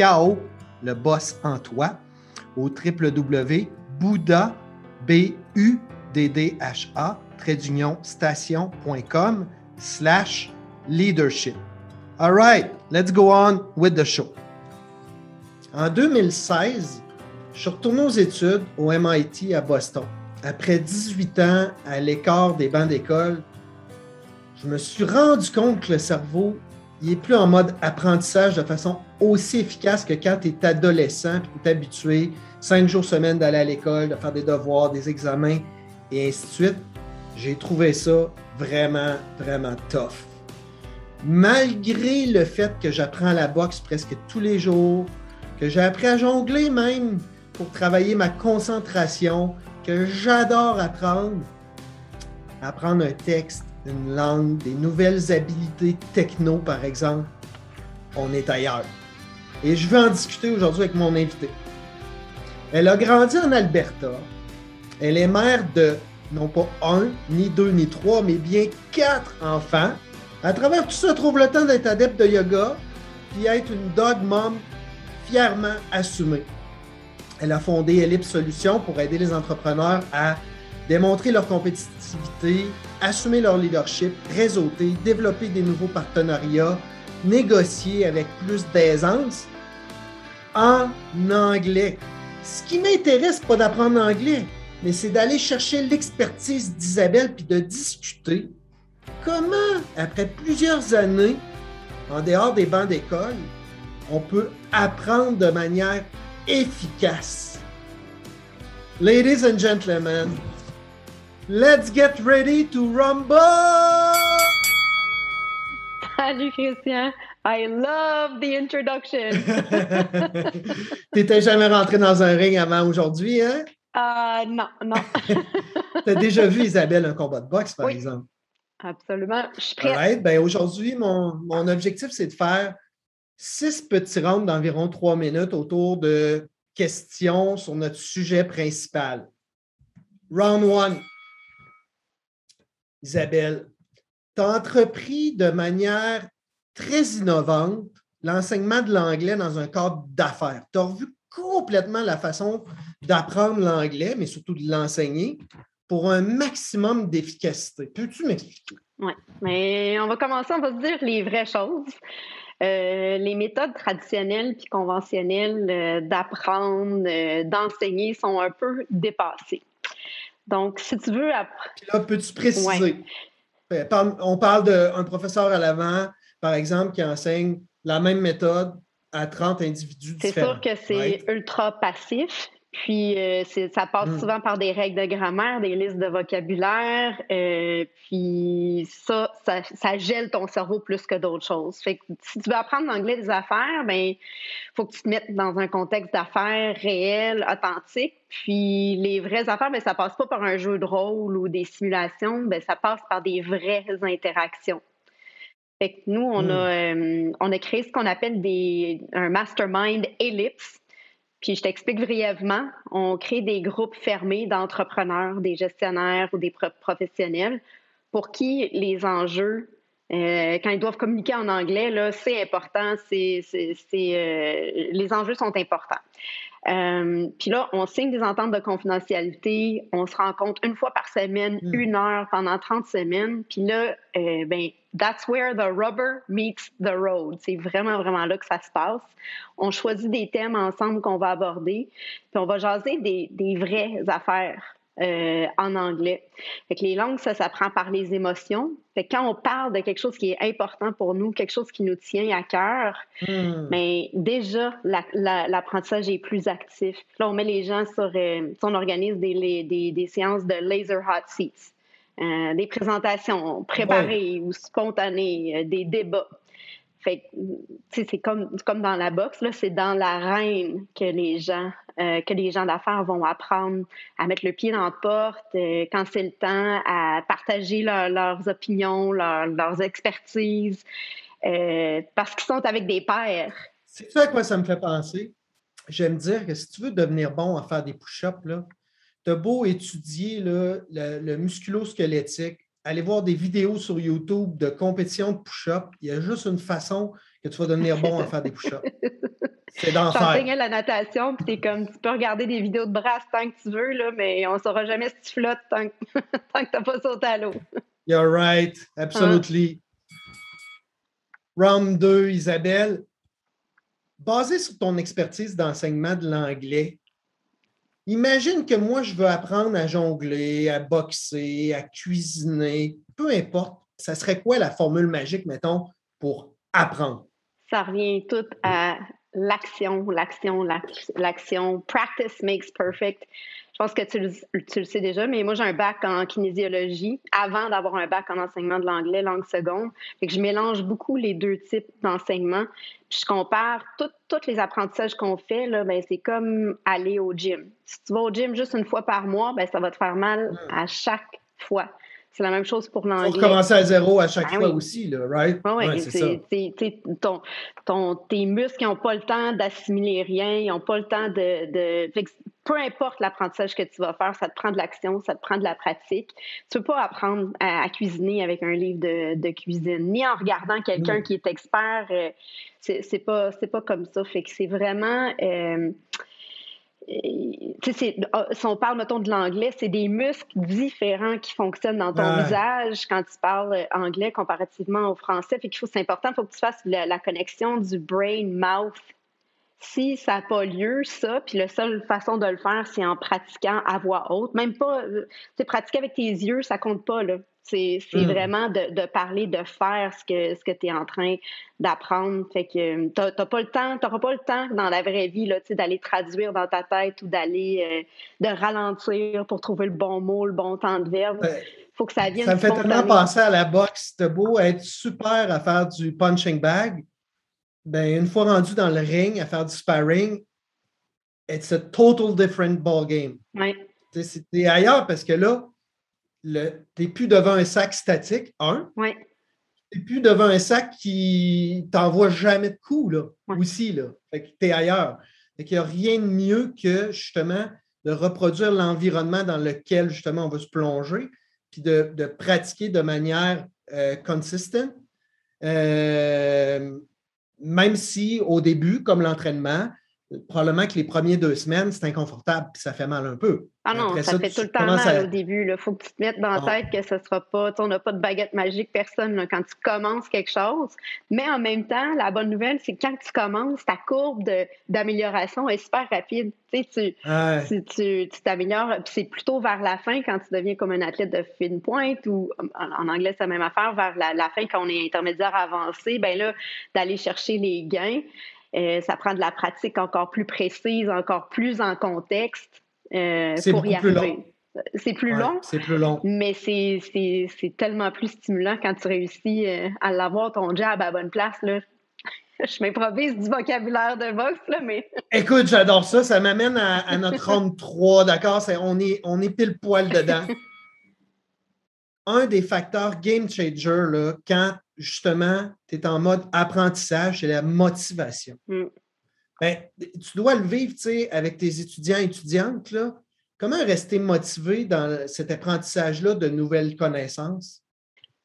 KO le boss en toi au station.com slash leadership. All right, let's go on with the show. En 2016, je suis retourné aux études au MIT à Boston. Après 18 ans à l'écart des bancs d'école, je me suis rendu compte que le cerveau il est plus en mode apprentissage de façon aussi efficace que quand tu es adolescent et tu es habitué cinq jours semaine d'aller à l'école, de faire des devoirs, des examens et ainsi de suite. J'ai trouvé ça vraiment, vraiment tough. Malgré le fait que j'apprends la boxe presque tous les jours, que j'ai appris à jongler même pour travailler ma concentration, que j'adore apprendre, apprendre un texte, une langue, des nouvelles habilités techno, par exemple, on est ailleurs. Et je veux en discuter aujourd'hui avec mon invité. Elle a grandi en Alberta. Elle est mère de non pas un, ni deux, ni trois, mais bien quatre enfants. À travers tout ça, trouve le temps d'être adepte de yoga, puis être une dog mom fièrement assumée. Elle a fondé Ellipse Solutions pour aider les entrepreneurs à démontrer leur compétitivité, assumer leur leadership, réseauter, développer des nouveaux partenariats, négocier avec plus d'aisance en anglais. Ce qui m'intéresse, pas d'apprendre l'anglais, mais c'est d'aller chercher l'expertise d'Isabelle puis de discuter comment, après plusieurs années en dehors des bancs d'école, on peut apprendre de manière efficace. Ladies and gentlemen, Let's get ready to rumble! Salut Christian, I love the introduction. T'étais jamais rentré dans un ring avant aujourd'hui, hein? Uh, non, non. T'as déjà vu Isabelle un combat de boxe, par exemple? Absolument, je suis prête. Ben, aujourd'hui, mon, mon objectif, c'est de faire six petits rounds d'environ trois minutes autour de questions sur notre sujet principal. Round one. Isabelle, tu as entrepris de manière très innovante l'enseignement de l'anglais dans un cadre d'affaires. Tu as revu complètement la façon d'apprendre l'anglais, mais surtout de l'enseigner pour un maximum d'efficacité. Peux-tu m'expliquer? Oui, mais on va commencer, on va se dire les vraies choses. Euh, les méthodes traditionnelles puis conventionnelles euh, d'apprendre, euh, d'enseigner sont un peu dépassées. Donc, si tu veux. Là, peux-tu préciser? On parle d'un professeur à l'avant, par exemple, qui enseigne la même méthode à 30 individus différents. C'est sûr que c'est ultra passif. Puis euh, ça passe hmm. souvent par des règles de grammaire, des listes de vocabulaire. Euh, puis ça, ça, gèle ton cerveau plus que d'autres choses. Fait que si tu veux apprendre l'anglais des affaires, ben faut que tu te mettes dans un contexte d'affaires réel, authentique. Puis les vraies affaires, ben ça passe pas par un jeu de rôle ou des simulations, ben ça passe par des vraies interactions. Fait que nous, on, hmm. a, euh, on a créé ce qu'on appelle des, un mastermind ellipse puis je t'explique brièvement, on crée des groupes fermés d'entrepreneurs, des gestionnaires ou des professionnels pour qui les enjeux, euh, quand ils doivent communiquer en anglais, là, c'est important, c'est, c'est, euh, les enjeux sont importants. Euh, puis là, on signe des ententes de confidentialité, on se rencontre une fois par semaine, hmm. une heure pendant 30 semaines. Puis là, ben, that's where the rubber meets the road. C'est vraiment, vraiment là que ça se passe. On choisit des thèmes ensemble qu'on va aborder, puis on va jaser des, des vraies affaires. Euh, en anglais. Fait que les langues, ça s'apprend par les émotions. Fait que quand on parle de quelque chose qui est important pour nous, quelque chose qui nous tient à cœur, mais déjà, l'apprentissage est plus actif. Là, on met les gens sur... Euh, on organise des, des, des, séances de laser hot seats, euh, des présentations préparées ou spontanées, des débats. Fait c'est comme, comme dans la boxe, là, c'est dans l'arène que les gens, euh, que les gens d'affaires vont apprendre à mettre le pied dans la porte euh, quand c'est le temps, à partager leurs opinions, leurs expertises, euh, parce qu'ils sont avec des pairs. C'est ça à quoi ça me fait penser. J'aime dire que si tu veux devenir bon à faire des push-ups, tu as beau étudier le, le musculo-squelettique, aller voir des vidéos sur YouTube de compétition de push-up. Il y a juste une façon que tu vas devenir bon à faire des push-ups. C'est d'enfer. Tu la natation, puis comme, tu peux regarder des vidéos de bras tant que tu veux, là, mais on ne saura jamais si tu flottes tant que, tant que tu n'as pas sauté à l'eau. You're right, absolutely. Round 2, Isabelle. Basé sur ton expertise d'enseignement de l'anglais, Imagine que moi, je veux apprendre à jongler, à boxer, à cuisiner, peu importe. Ça serait quoi la formule magique, mettons, pour apprendre? Ça revient tout à l'action, l'action, l'action. Practice makes perfect. Je pense que tu le, sais déjà, mais moi, j'ai un bac en kinésiologie avant d'avoir un bac en enseignement de l'anglais, langue seconde. Fait que je mélange beaucoup les deux types d'enseignement. je compare tous les apprentissages qu'on fait, là, ben, c'est comme aller au gym. Si tu vas au gym juste une fois par mois, ben, ça va te faire mal hmm. à chaque fois. C'est la même chose pour l'anglais. Faut recommencer à zéro à chaque ben fois aussi, là, right? Oui, ouais, c'est ton, ton, tes muscles n'ont pas le temps d'assimiler rien, ils n'ont pas le temps de. de... peu importe l'apprentissage que tu vas faire, ça te prend de l'action, ça te prend de la pratique. Tu ne peux pas apprendre à, cuisiner avec un livre de, de cuisine, ni en regardant quelqu'un qui est expert. Euh, c'est pas, pas comme ça. Fait que c'est vraiment. Euh, ah, si on parle, mettons, de l'anglais, c'est des muscles différents qui fonctionnent dans ton visage quand tu parles anglais comparativement au français. Fait qu'il faut, c'est important, il faut que tu fasses la, connexion du brain-mouth. Si ça n'a pas lieu, ça, puis la seule façon de le faire, c'est en pratiquant à voix haute. Même pas, tu euh, pratiquer avec tes yeux, ça compte pas, là. C'est hmm. vraiment de, parler, de faire ce que, ce que tu es en train d'apprendre. Fait que tu n'auras pas le temps, pas le temps dans la vraie vie d'aller traduire dans ta tête ou d'aller euh, de ralentir pour trouver le bon mot, le bon temps de verbe. faut que ça vienne. Ça me fait tellement penser à la boxe. C'était beau être super à faire du punching bag. Ben, une fois rendu dans le ring à faire du sparring, it's a total different ball game. Ouais. C'est ailleurs parce que là, tu n'es plus devant un sac statique, un. Oui. Tu n'es plus devant un sac qui t'envoie jamais de coups, là, aussi. Là. Fait que tu es ailleurs. Fait qu'il n'y a rien de mieux que, justement, de reproduire l'environnement dans lequel, justement, on veut se plonger, puis de, pratiquer de manière euh, consistante. Euh, même si, au début, comme l'entraînement, probablement que les premières deux semaines, c'est inconfortable, puis ça fait mal un peu. Ah non, ça, fait tout le temps mal au début. Il faut que tu te mettes dans la ah. tête que ce ne sera pas, on n'a pas de baguette magique, personne, quand tu commences quelque chose. Mais en même temps, la bonne nouvelle, c'est que quand tu commences, ta courbe d'amélioration est super rapide. Tu tu t'améliores, puis c'est plutôt vers la fin quand tu deviens comme un athlète de fine pointe ou en, anglais, c'est la même affaire, vers la, la, fin quand on est intermédiaire avancé, ben là, d'aller chercher les gains. Euh, ça prend de la pratique encore plus précise, encore plus en contexte euh, pour y arriver. C'est plus long. C'est plus long. Mais c'est tellement plus stimulant quand tu réussis euh, à l'avoir ton job à bonne place. Là. Je m'improvise du vocabulaire de boxe, là, mais. Écoute, j'adore ça. Ça m'amène à, notre ronde 3, d'accord? On est, on est pile poil dedans. Un des facteurs game changer, là, quand justement, tu es en mode apprentissage, c'est la motivation. Mm. Ben, tu dois le vivre avec tes étudiants et étudiantes. Là. Comment rester motivé dans cet apprentissage-là de nouvelles connaissances?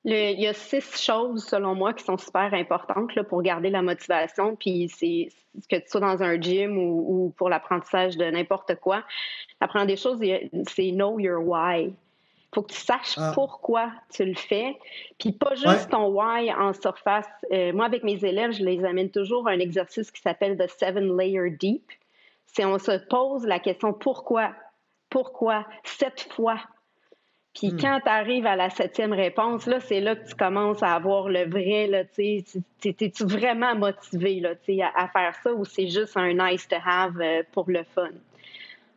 il y a six choses, selon moi, qui sont super importantes là, pour garder la motivation. Puis c'est que tu sois dans un gym ou, ou pour l'apprentissage de n'importe quoi. Première des choses, c'est know your why faut que tu saches ah. pourquoi tu le fais, puis pas juste ton why en surface. Euh, moi, avec mes élèves, je les amène toujours à un exercice qui s'appelle The Seven Layer Deep. C'est on se pose la question pourquoi, pourquoi, sept fois. Puis hmm. quand tu arrives à la septième réponse, là, c'est là que tu commences à avoir le vrai, là, tu es-tu vraiment motivé, là, à, à faire ça ou c'est juste un nice to have euh, pour le fun?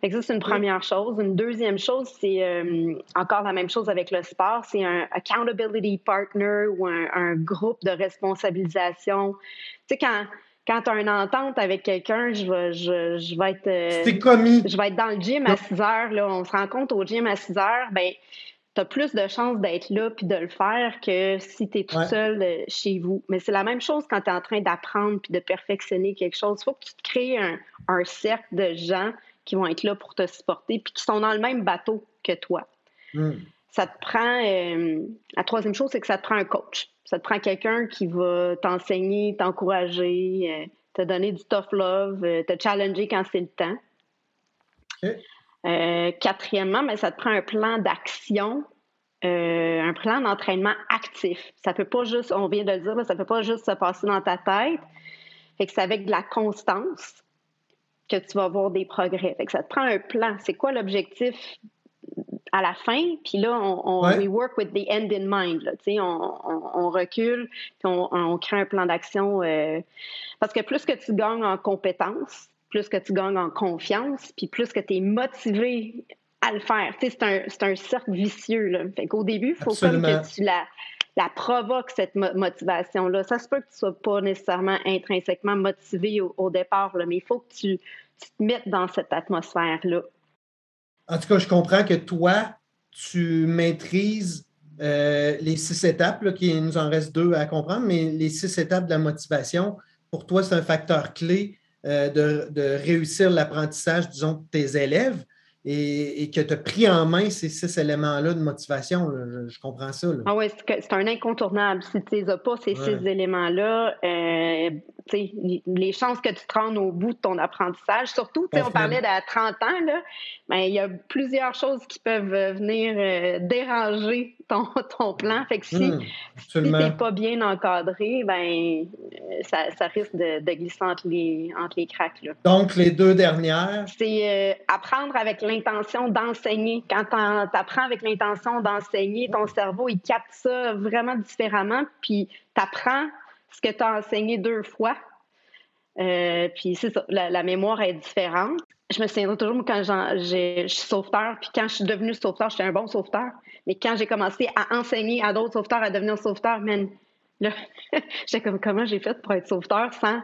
Ça, c'est une première chose. Une deuxième chose, c'est euh, encore la même chose avec le sport, c'est un accountability partner ou un, groupe de responsabilisation. Tu sais, quand, quand tu as une entente avec quelqu'un, je vais, je, vais être. c'est commis. Je vais être dans le gym à 6 heures, là, on se rencontre au gym à 6 heures, ben tu as plus de chances d'être là puis de le faire que si tu es tout seul euh, chez vous. Mais c'est la même chose quand tu es en train d'apprendre puis de perfectionner quelque chose. Il faut que tu te crées un, cercle de gens qui vont être là pour te supporter puis qui sont dans le même bateau que toi. Hmm. Ça te prend. Euh, la troisième chose, c'est que ça te prend un coach. Ça te prend quelqu'un qui va t'enseigner, t'encourager, euh, te donner du tough love, te challenger quand c'est le temps. Euh, quatrièmement, mais ça te prend un plan d'action, euh, un plan d'entraînement actif. Ça peut pas juste, on vient de le dire, ça ça peut pas juste se passer dans ta tête. Fait que c'est avec de la constance que tu vas voir des progrès. Fait que ça te prend un plan. C'est quoi l'objectif à la fin? Puis là, on, we work with the end in mind. Là, on, on, recule, puis on, crée un plan d'action. Euh, parce que plus que tu gagnes en compétences, plus que tu gagnes en confiance, puis plus que tu es motivé à le faire. c'est un, un, cercle vicieux. Là. Fait qu'au début, il faut comme que tu la, la provoques, cette motivation-là. Ça se peut que tu ne sois pas nécessairement intrinsèquement motivé au, départ, mais il faut que tu, te mettes dans cette atmosphère-là. En tout cas, je comprends que toi, tu maîtrises euh, les six étapes, qui nous en reste deux à comprendre, mais les six étapes de la motivation, pour toi, c'est un facteur clé euh, de, réussir l'apprentissage, disons, de tes élèves et, que tu as pris en main ces six éléments-là de motivation. Je, comprends ça. Ah oui, c'est un incontournable. Si tu les as pas, ces six éléments-là, euh, les chances que tu te rendes au bout de ton apprentissage, surtout, on parlait d'à 30 ans, ben, il y a plusieurs choses qui peuvent venir euh, déranger ton, ton plan. Fait que si, hmm, tu n'es pas bien encadré, ben, euh, ça, risque de, glisser entre les, entre les cracks. Donc, les deux dernières? C'est euh, apprendre avec d'enseigner. Quand tu apprends avec l'intention d'enseigner, ton cerveau, il capte ça vraiment différemment, puis tu apprends ce que tu as enseigné deux fois. Euh, puis c'est ça, la, mémoire est différente. Je me souviens toujours quand je suis sauveteur, puis quand je suis devenue sauveteur, j'étais un bon sauveteur. Mais quand j'ai commencé à enseigner à d'autres sauveteurs à devenir sauveteur, man, là, j'étais comme comment j'ai fait pour être sauveteur sans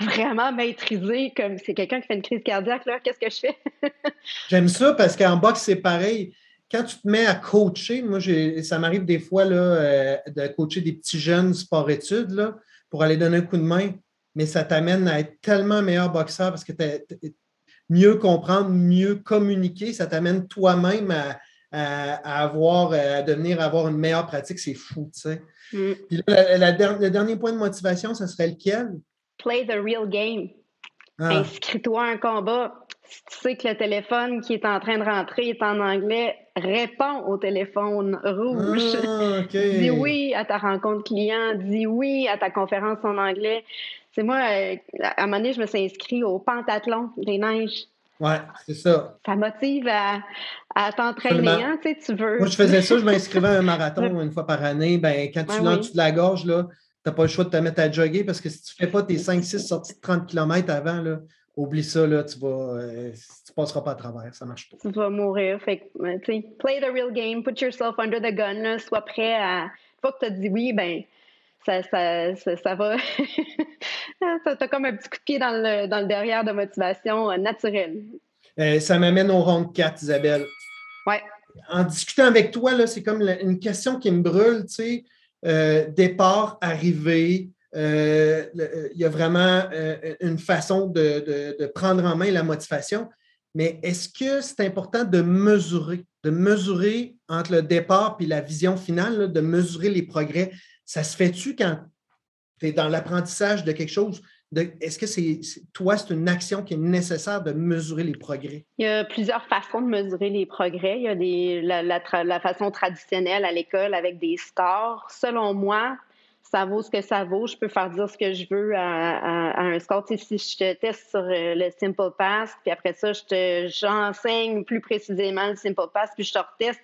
vraiment maîtriser comme c'est quelqu'un qui fait une crise cardiaque, là, qu'est-ce que je fais? J'aime ça parce qu'en boxe, c'est pareil. Quand tu te mets à coacher, moi, ça m'arrive des fois là, euh, de coacher des petits jeunes sport-études pour aller donner un coup de main mais ça t'amène à être tellement meilleur boxeur parce que tu mieux comprendre, mieux communiquer. Ça t'amène toi-même à, avoir, à devenir, avoir une meilleure pratique. C'est fou, tu sais. Mm. le dernier point de motivation, ce serait lequel? Play the real game. Ah. Inscris-toi à un combat. Si tu sais que le téléphone qui est en train de rentrer est en anglais, réponds au téléphone rouge. Ah, dis oui à ta rencontre client, dis oui à ta conférence en anglais. C'est moi, euh, à un moment donné, je me suis inscrit au pentathlon des neiges. Oui, c'est ça. Ça motive à, à t'entraîner, hein, tu sais, tu veux. Moi, je faisais ça, je m'inscrivais à un marathon une fois par année. Ben, quand tu l'as en dessous de la gorge, là, n'as pas le choix de te mettre à jogger parce que si tu ne fais pas tes 5-6 sorties de 30 km avant, là, oublie ça, là, tu vas, euh, tu passeras pas à travers, ça marche pas. Tu vas mourir. Fait que, tu sais, play the real game, put yourself under the gun, là, sois prêt à. Une fois que tu as dit oui, ben, ça, ça, ça, va. ça as comme un petit coup de pied dans le, dans le derrière de motivation euh, naturelle. Euh, ça m'amène au rond 4, Isabelle. Ouais. En discutant avec toi, c'est comme une question qui me brûle, tu sais. Euh, départ, arrivée, il y a vraiment une façon de, de, prendre en main la motivation. Mais est-ce que c'est important de mesurer, de mesurer entre le départ et la vision finale, de mesurer les progrès? Ça se fait-tu quand tu es dans l'apprentissage de quelque chose? Est-ce que c'est toi, c'est une action qui est nécessaire de mesurer les progrès? Il y a plusieurs façons de mesurer les progrès. Il y a la, façon traditionnelle à l'école avec des scores. Selon moi, ça vaut ce que ça vaut. Je peux faire dire ce que je veux à, un score. si je te teste sur euh, le Simple Pass, puis après ça, je j'enseigne plus précisément le Simple Pass, puis je te reteste,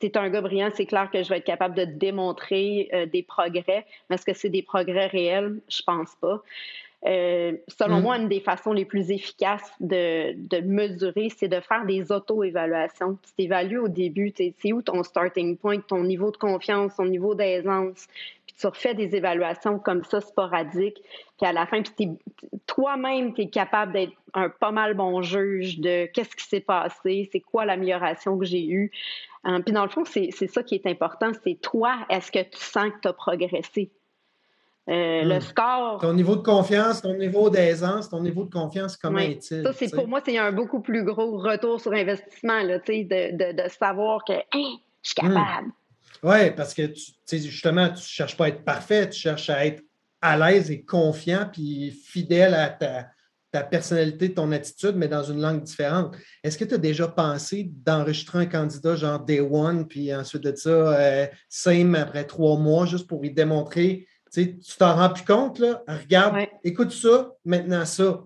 c'est un gars brillant, c'est clair que je vais être capable de démontrer euh, des progrès. Mais est-ce que c'est des progrès réels? Je pense pas. Euh, selon mm. moi, une des façons les plus efficaces de, de mesurer, c'est de faire des auto-évaluations. Tu t'évalues au début, c'est où ton starting point, ton niveau de confiance, ton niveau d'aisance? Puis tu refais des évaluations comme ça, sporadiques. Puis à la fin, toi-même, tu es capable d'être un pas mal bon juge de qu'est-ce qui s'est passé, c'est quoi l'amélioration que j'ai eue. Euh, puis dans le fond, c'est ça qui est important, c'est toi, est-ce que tu sens que tu as progressé? Euh, le hmm. score. Ton niveau de confiance, ton niveau d'aisance, ton niveau de confiance, comment est-il? Ça, c'est pour moi, c'est un beaucoup plus gros retour sur investissement, là, de, de, savoir que hein, je suis hmm. capable. Oui, parce que tu, justement, tu ne cherches pas à être parfait, tu cherches à être à l'aise et confiant, puis fidèle à ta, ta personnalité, ton attitude, mais dans une langue différente. Est-ce que tu as déjà pensé d'enregistrer un candidat genre Day One, puis ensuite de ça, euh, same après trois mois, juste pour lui démontrer tu t'en rends plus compte, là? Regarde, écoute ça, maintenant ça.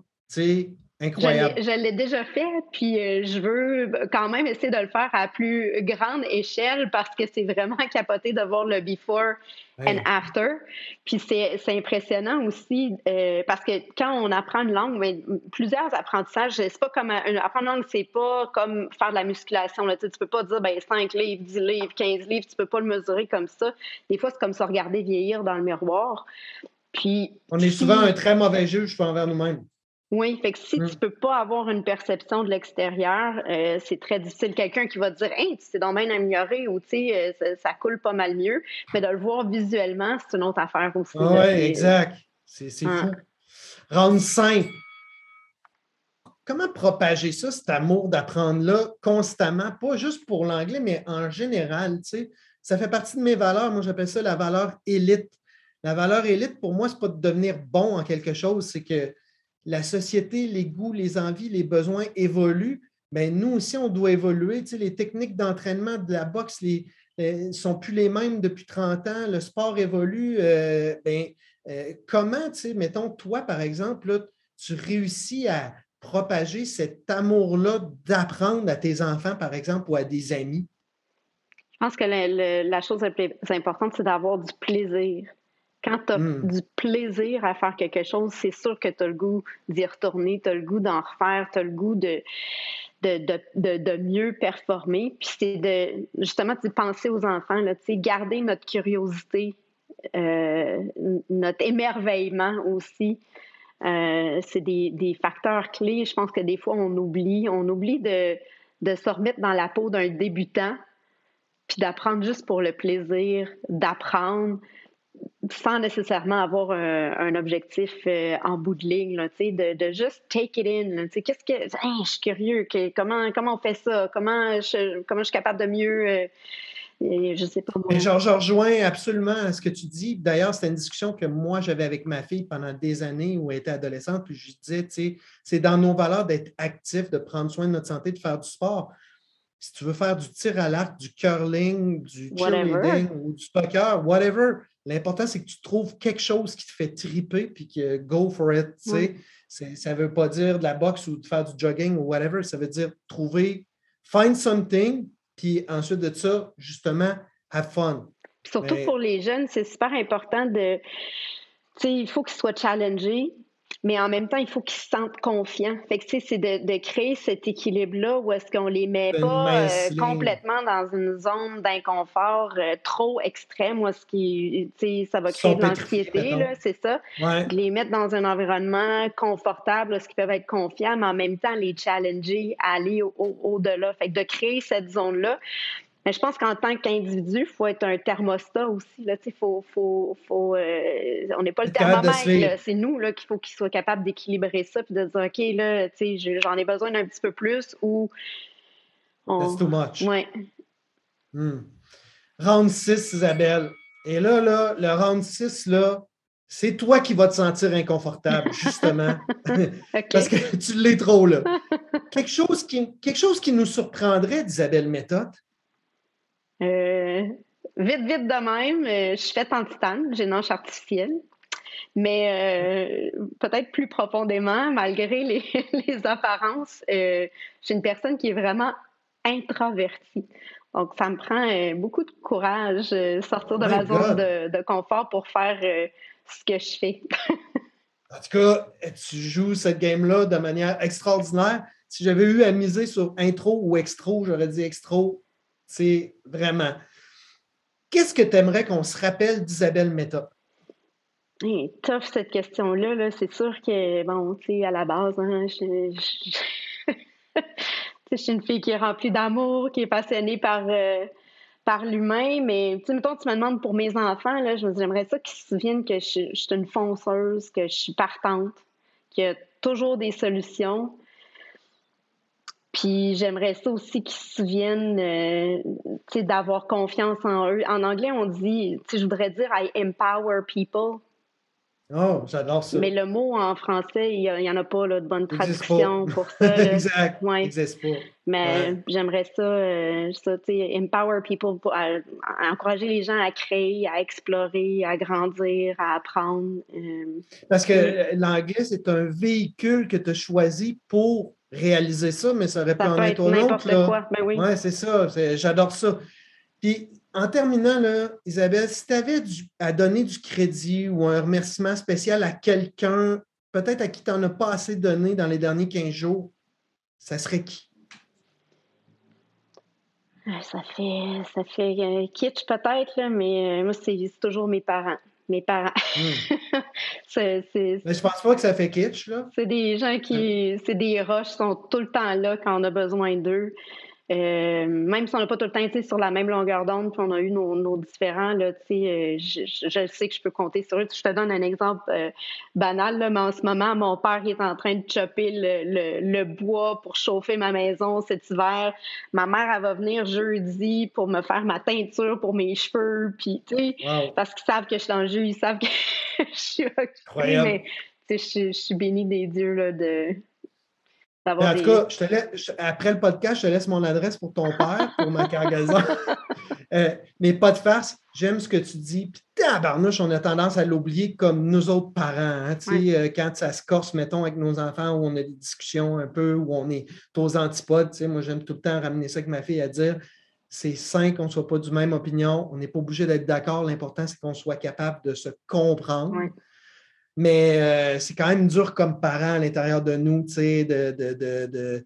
Incroyable. Je l'ai déjà fait, puis euh, je veux quand même essayer de le faire à plus grande échelle parce que c'est vraiment capoté de voir le before and after. Puis c'est impressionnant aussi euh, parce que quand on apprend une langue, mais plusieurs apprentissages, c'est pas comme apprendre une langue, c'est pas comme faire de la musculation. Là. Tu, ne peux pas dire ben, 5 livres, 10 livres, 15 livres, tu peux pas le mesurer comme ça. Des fois, c'est comme ça regarder vieillir dans le miroir. Puis, on est souvent un très mauvais juge envers nous-mêmes. Oui, fait que si tu mm. peux pas avoir une perception de l'extérieur, euh, c'est très difficile. Quelqu'un qui va te dire Hey, tu t'es donc bien amélioré ou tu sais, euh, ça, coule pas mal mieux. Mais de le voir visuellement, c'est une autre affaire aussi. oui, exact. C'est fou. Rendre simple. Comment propager ça, cet amour d'apprendre-là constamment, pas juste pour l'anglais, mais en général, tu sais? Ça fait partie de mes valeurs. Moi, j'appelle ça la valeur élite. La valeur élite, pour moi, c'est pas de devenir bon en quelque chose, c'est que la société, les goûts, les envies, les besoins évoluent, mais nous aussi, on doit évoluer. Tu les techniques d'entraînement de la boxe ne sont plus les mêmes depuis 30 ans. Le sport évolue. Euh, ben, euh, comment, tu sais, mettons, toi, par exemple, tu réussis à propager cet amour-là d'apprendre à tes enfants, par exemple, ou à des amis? Je pense que la chose la plus importante, c'est d'avoir du plaisir. Quand tu as hmm. du plaisir à faire quelque chose, c'est sûr que tu as le goût d'y retourner, tu as le goût d'en refaire, tu as le goût de, de, mieux performer. Puis c'est de justement de penser aux enfants, là, garder notre curiosité, euh, notre émerveillement aussi. Euh, c'est des, facteurs clés. Je pense que des fois, on oublie. On oublie de, de se remettre dans la peau d'un débutant, puis d'apprendre juste pour le plaisir, d'apprendre sans nécessairement avoir un, objectif euh, en bout de ligne, de, de, juste take it in. Qu'est-ce que. je suis curieux, comment, comment on fait ça? Comment je, comment je suis capable de mieux. Euh, je sais pas. Je, rejoins absolument à ce que tu dis. D'ailleurs, c'était une discussion que moi j'avais avec ma fille pendant des années où elle était adolescente. Puis je disais, c'est dans nos valeurs d'être actif, de prendre soin de notre santé, de faire du sport si tu veux faire du tir à l'arc, du curling, du cheerleading ou du poker, whatever, L'important, c'est que tu trouves quelque chose qui te fait triper puis que go for it. Ça ne veut pas dire de la boxe ou de faire du jogging ou whatever. Ça veut dire trouver, find something, puis ensuite de ça, justement, have fun. surtout pour les jeunes, c'est super important de. Il faut qu'ils soient challengés, mais en même temps, il faut qu'ils se sentent confiants. Fait que, tu sais, c'est de, créer cet équilibre-là où est-ce qu'on les met pas euh, complètement dans une zone d'inconfort euh, trop extrême, où ce qui, tu sais, ça va créer de l'anxiété, là, c'est ça. De les mettre dans un environnement confortable, où ce qu'ils peuvent être confiants, mais en même temps, les challenger à aller au-delà. fait que de créer cette zone-là, mais je pense qu'en tant qu'individu, il faut être un thermostat aussi. Là, faut, faut, faut euh, on n'est pas le thermomètre, c'est nous qu'il faut qu'il soit capable d'équilibrer ça puis de dire OK, là, j'en ai besoin d'un petit peu plus ou. That's too much. Ouais. Hmm. Round 6, Isabelle. Et là, là, le round 6, là, c'est toi qui vas te sentir inconfortable, justement. Parce que tu l'es trop, là. Quelque chose qui, quelque chose qui nous surprendrait d'Isabelle Méthode, euh, vite, vite de même, euh, je suis faite en titane, j'ai une hanche artificielle. Mais euh, peut-être plus profondément, malgré les, les apparences, j'ai une personne qui est vraiment introvertie. Donc, ça me prend beaucoup de courage, sortir de ma zone de, de, confort pour faire ce que je fais. En tout cas, tu joues cette game-là de manière extraordinaire. Si j'avais eu à miser sur intro ou extro, j'aurais dit extro. C'est vraiment. Qu'est-ce que tu aimerais qu'on se rappelle d'Isabelle Meta? Hey, cette question-là. -là, c'est sûr que, bon, tu sais, à la base, hein, je, suis une fille qui est remplie d'amour, qui est passionnée par, euh, par l'humain, mais tu mettons, tu me demandes pour mes enfants, là, j'aimerais ça qu'ils se souviennent que je, suis une fonceuse, que je suis partante, qu'il y a toujours des solutions. Puis j'aimerais ça aussi qu'ils se souviennent euh, d'avoir confiance en eux. En anglais, on dit, je voudrais dire I empower people. Oh, j'adore ça. Mais le mot en français, il n'y en a pas là, de bonne traduction pour ça. exact. Ouais. pas. Mais j'aimerais ça, euh, ça empower people, pour, encourager les gens à créer, à explorer, à grandir, à apprendre. Euh, Parce que l'anglais, c'est un véhicule que tu as choisi pour réaliser ça, mais ça aurait pu en être. Quoi. Ben oui, c'est ça. J'adore ça. Puis, en terminant, là, Isabelle, si tu avais à donner du crédit ou un remerciement spécial à quelqu'un, peut-être à qui tu n'en as pas assez donné dans les derniers 15 jours, ça serait qui? Ah, ça fait, ça fait euh, kitsch peut-être, mais euh, moi, c'est toujours mes parents mes parents. Hmm. Mais je pense pas que ça fait kitsch, là. C'est des gens qui. C'est des roches, sont tout le temps là quand on a besoin d'eux. Euh, même si on n'a pas tout le temps sur la même longueur d'onde, puis on a eu nos, différents, là, euh, je, je, sais que je peux compter sur eux. Je te donne un exemple euh, banal, là, mais en ce moment, mon père est en train de chopper le, le, bois pour chauffer ma maison cet hiver. Ma mère, elle va venir jeudi pour me faire ma teinture pour mes cheveux, puis, parce qu'ils savent que je suis en jus, ils savent que je suis occupée, mais je, je suis bénie des dieux là, de, en tout cas, je te laisse, après le podcast, je te laisse mon adresse pour ton père, pour ma cargaison. Euh, mais pas de farce, j'aime ce que tu dis. Puis tabarnouche, on a tendance à l'oublier comme nous autres parents. Hein, euh, quand ça se corse, mettons, avec nos enfants, où on a des discussions un peu, où on est aux antipodes. Moi, j'aime tout le temps ramener ça avec ma fille à dire c'est sain qu'on ne soit pas du même opinion. On n'est pas obligé d'être d'accord. L'important, c'est qu'on soit capable de se comprendre. Mais euh, c'est quand même dur comme parent à l'intérieur de nous, tu sais, de, de,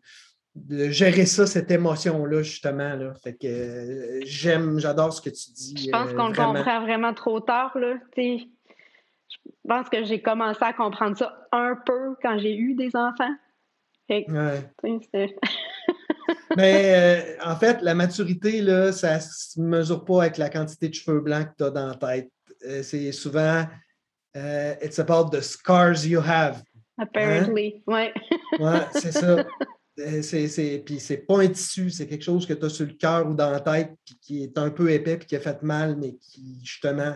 de, gérer ça, cette émotion-là, justement. Là. Fait que euh, j'aime, j'adore ce que tu dis. Je pense euh, qu'on le comprend vraiment trop tard, là. Je pense que j'ai commencé à comprendre ça un peu quand j'ai eu des enfants. Mais en fait, la maturité, là, ça ne se mesure pas avec la quantité de cheveux blancs que tu as dans la tête. c'est souvent Uh, it's about the scars you have. Apparently, hein? ouais. ouais, c'est ça. Euh, c'est, puis c'est pas un tissu, c'est quelque chose que tu as sur le cœur ou dans la tête qui, qui est un peu épais puis qui a fait mal, mais qui justement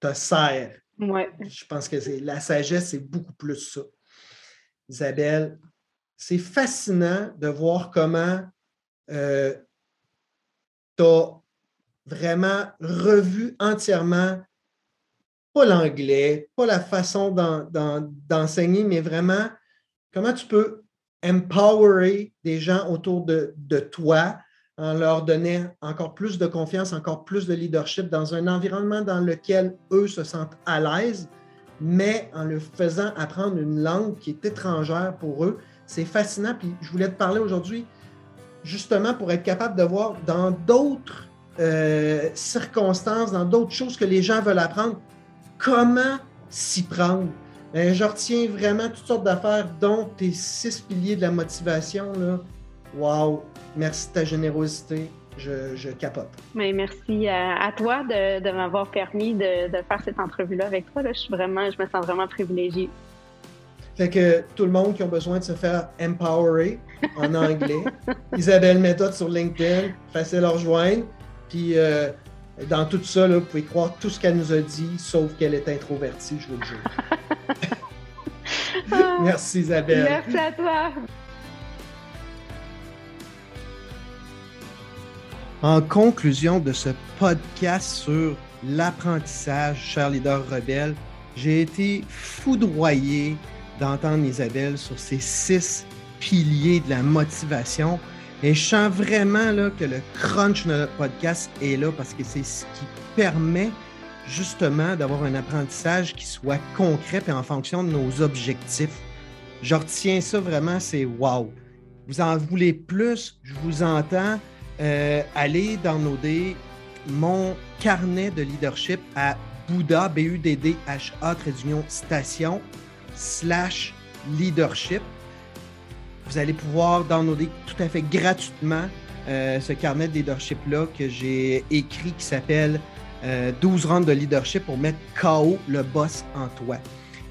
te sert. Ouais. Je pense que c'est, la sagesse, c'est beaucoup plus ça. Isabelle, c'est fascinant de voir comment euh, tu as vraiment revu entièrement pas l'anglais, pas la façon d'enseigner, mais vraiment comment tu peux empowerer des gens autour de, toi en leur donnant encore plus de confiance, encore plus de leadership dans un environnement dans lequel eux se sentent à l'aise, mais en leur faisant apprendre une langue qui est étrangère pour eux. C'est fascinant. Puis je voulais te parler aujourd'hui justement pour être capable de voir dans d'autres euh, circonstances, dans d'autres choses que les gens veulent apprendre, comment s'y prendre? Ben, je retiens vraiment toutes sortes d'affaires, dont tes six piliers de la motivation. Là. Wow! Merci de ta générosité. Je, capote. Mais merci à, toi de, m'avoir permis de, faire cette entrevue-là avec toi. Je, suis vraiment, je me sens vraiment privilégiée. Fait que tout le monde qui a besoin de se faire empowerer en anglais, Isabelle Méthode sur LinkedIn, facile à rejoindre. Puis euh, dans tout ça, vous pouvez croire tout ce qu'elle nous a dit, sauf qu'elle est introvertie, je vous le jure. Merci Isabelle. Merci à toi. En conclusion de ce podcast sur l'apprentissage, cher leader rebelle, j'ai été foudroyé d'entendre Isabelle sur ces six piliers de la motivation et je sens vraiment là, que le crunch de notre podcast est là parce que c'est ce qui permet justement d'avoir un apprentissage qui soit concret et en fonction de nos objectifs. Je retiens ça vraiment, c'est wow. Vous en voulez plus, je vous entends. Euh, allez downloader mon carnet de leadership à Bouddha, B-U-D-D-H-A, station, slash leadership. Vous allez pouvoir downloader tout à fait gratuitement euh, ce carnet de leadership-là que j'ai écrit qui s'appelle 12 euh, rangs de leadership pour mettre KO le boss en toi.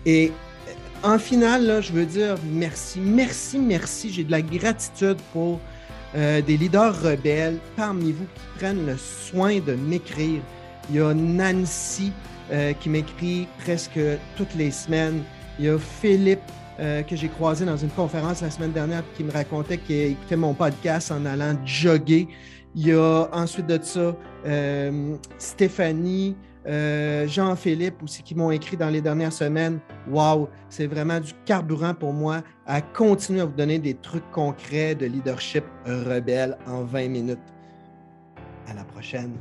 Et euh, en finale, je veux dire merci, merci, merci. J'ai de la gratitude pour des leaders rebelles parmi vous qui prennent le soin de m'écrire. Il y a Nancy qui m'écrit presque toutes les semaines. Il y a Philippe euh, que j'ai croisé dans une conférence la semaine dernière qui me racontait qu'il écoutait mon podcast en allant jogger. Il y a ensuite de ça euh, Stéphanie, euh, Jean-Philippe aussi qui m'ont écrit dans les dernières semaines. Waouh, c'est vraiment du carburant pour moi à continuer à vous donner des trucs concrets de leadership rebelle en 20 minutes. À la prochaine.